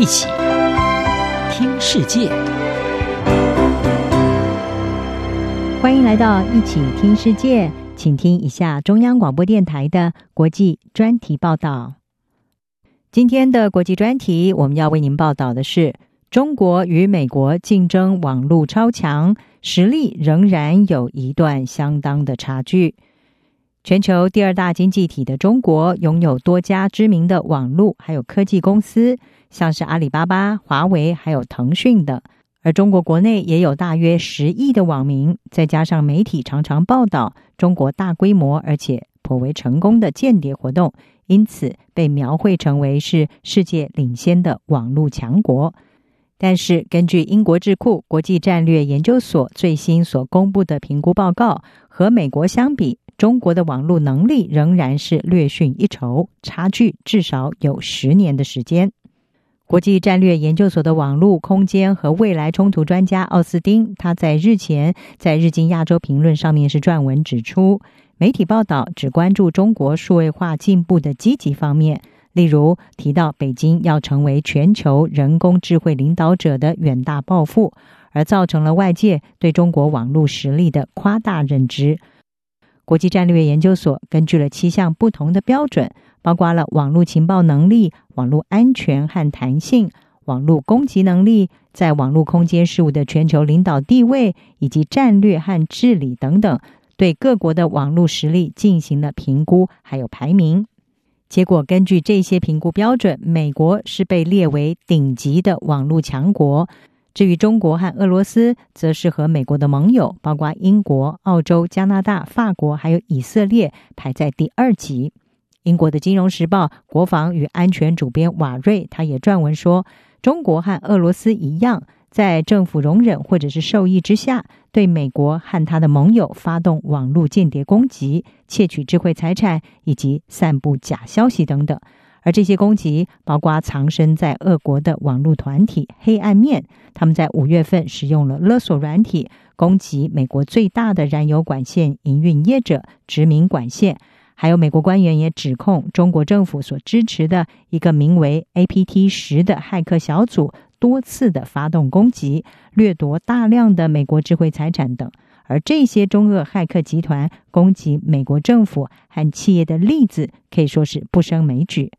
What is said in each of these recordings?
一起听世界，欢迎来到一起听世界，请听一下中央广播电台的国际专题报道。今天的国际专题，我们要为您报道的是：中国与美国竞争网络超强，实力仍然有一段相当的差距。全球第二大经济体的中国，拥有多家知名的网络还有科技公司，像是阿里巴巴、华为还有腾讯等。而中国国内也有大约十亿的网民，再加上媒体常常报道中国大规模而且颇为成功的间谍活动，因此被描绘成为是世界领先的网络强国。但是，根据英国智库国际战略研究所最新所公布的评估报告，和美国相比，中国的网络能力仍然是略逊一筹，差距至少有十年的时间。国际战略研究所的网络空间和未来冲突专家奥斯汀，他在日前在《日经亚洲评论》上面是撰文指出，媒体报道只关注中国数位化进步的积极方面，例如提到北京要成为全球人工智慧领导者的远大抱负，而造成了外界对中国网络实力的夸大认知。国际战略研究所根据了七项不同的标准，包括了网络情报能力、网络安全和弹性、网络攻击能力、在网络空间事务的全球领导地位以及战略和治理等等，对各国的网络实力进行了评估，还有排名。结果，根据这些评估标准，美国是被列为顶级的网络强国。至于中国和俄罗斯，则是和美国的盟友，包括英国、澳洲、加拿大、法国，还有以色列，排在第二级。英国的《金融时报》国防与安全主编瓦瑞，他也撰文说，中国和俄罗斯一样，在政府容忍或者是授意之下，对美国和他的盟友发动网络间谍攻击，窃取智慧财产，以及散布假消息等等。而这些攻击包括藏身在俄国的网络团体“黑暗面”，他们在五月份使用了勒索软体攻击美国最大的燃油管线营运业者殖民管线，还有美国官员也指控中国政府所支持的一个名为 “APT 十”的骇客小组多次的发动攻击，掠夺大量的美国智慧财产等。而这些中俄骇客集团攻击美国政府和企业的例子可以说是不胜枚举。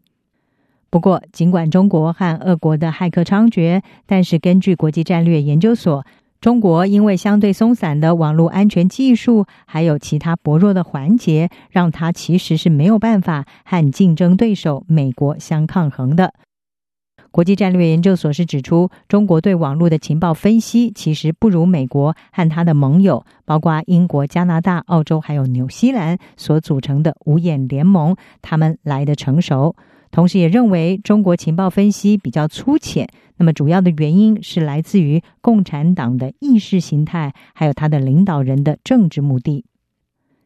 不过，尽管中国和俄国的骇客猖獗，但是根据国际战略研究所，中国因为相对松散的网络安全技术，还有其他薄弱的环节，让它其实是没有办法和竞争对手美国相抗衡的。国际战略研究所是指出，中国对网络的情报分析其实不如美国和他的盟友，包括英国、加拿大、澳洲还有纽西兰所组成的五眼联盟，他们来得成熟。同时也认为中国情报分析比较粗浅，那么主要的原因是来自于共产党的意识形态，还有他的领导人的政治目的。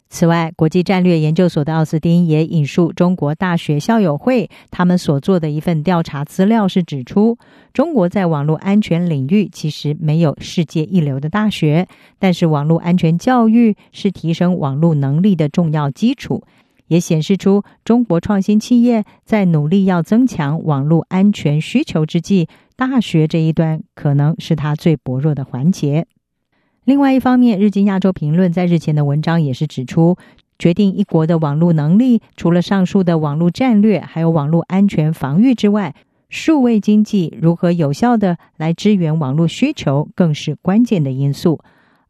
此外，国际战略研究所的奥斯汀也引述中国大学校友会他们所做的一份调查资料，是指出中国在网络安全领域其实没有世界一流的大学，但是网络安全教育是提升网络能力的重要基础。也显示出中国创新企业在努力要增强网络安全需求之际，大学这一端可能是它最薄弱的环节。另外一方面，《日经亚洲评论》在日前的文章也是指出，决定一国的网络能力，除了上述的网络战略，还有网络安全防御之外，数位经济如何有效的来支援网络需求，更是关键的因素。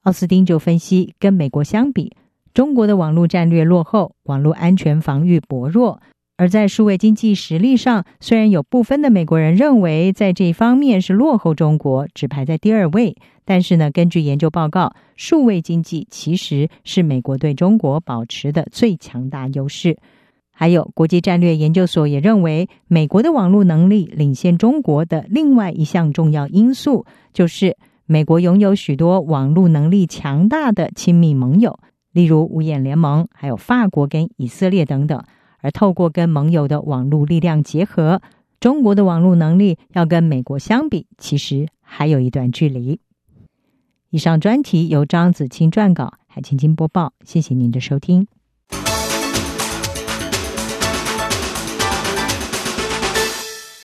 奥斯汀就分析，跟美国相比。中国的网络战略落后，网络安全防御薄弱，而在数位经济实力上，虽然有部分的美国人认为在这方面是落后中国，只排在第二位，但是呢，根据研究报告，数位经济其实是美国对中国保持的最强大优势。还有国际战略研究所也认为，美国的网络能力领先中国的另外一项重要因素，就是美国拥有许多网络能力强大的亲密盟友。例如五眼联盟，还有法国跟以色列等等，而透过跟盟友的网络力量结合，中国的网络能力要跟美国相比，其实还有一段距离。以上专题由张子清撰稿，海青青播报，谢谢您的收听。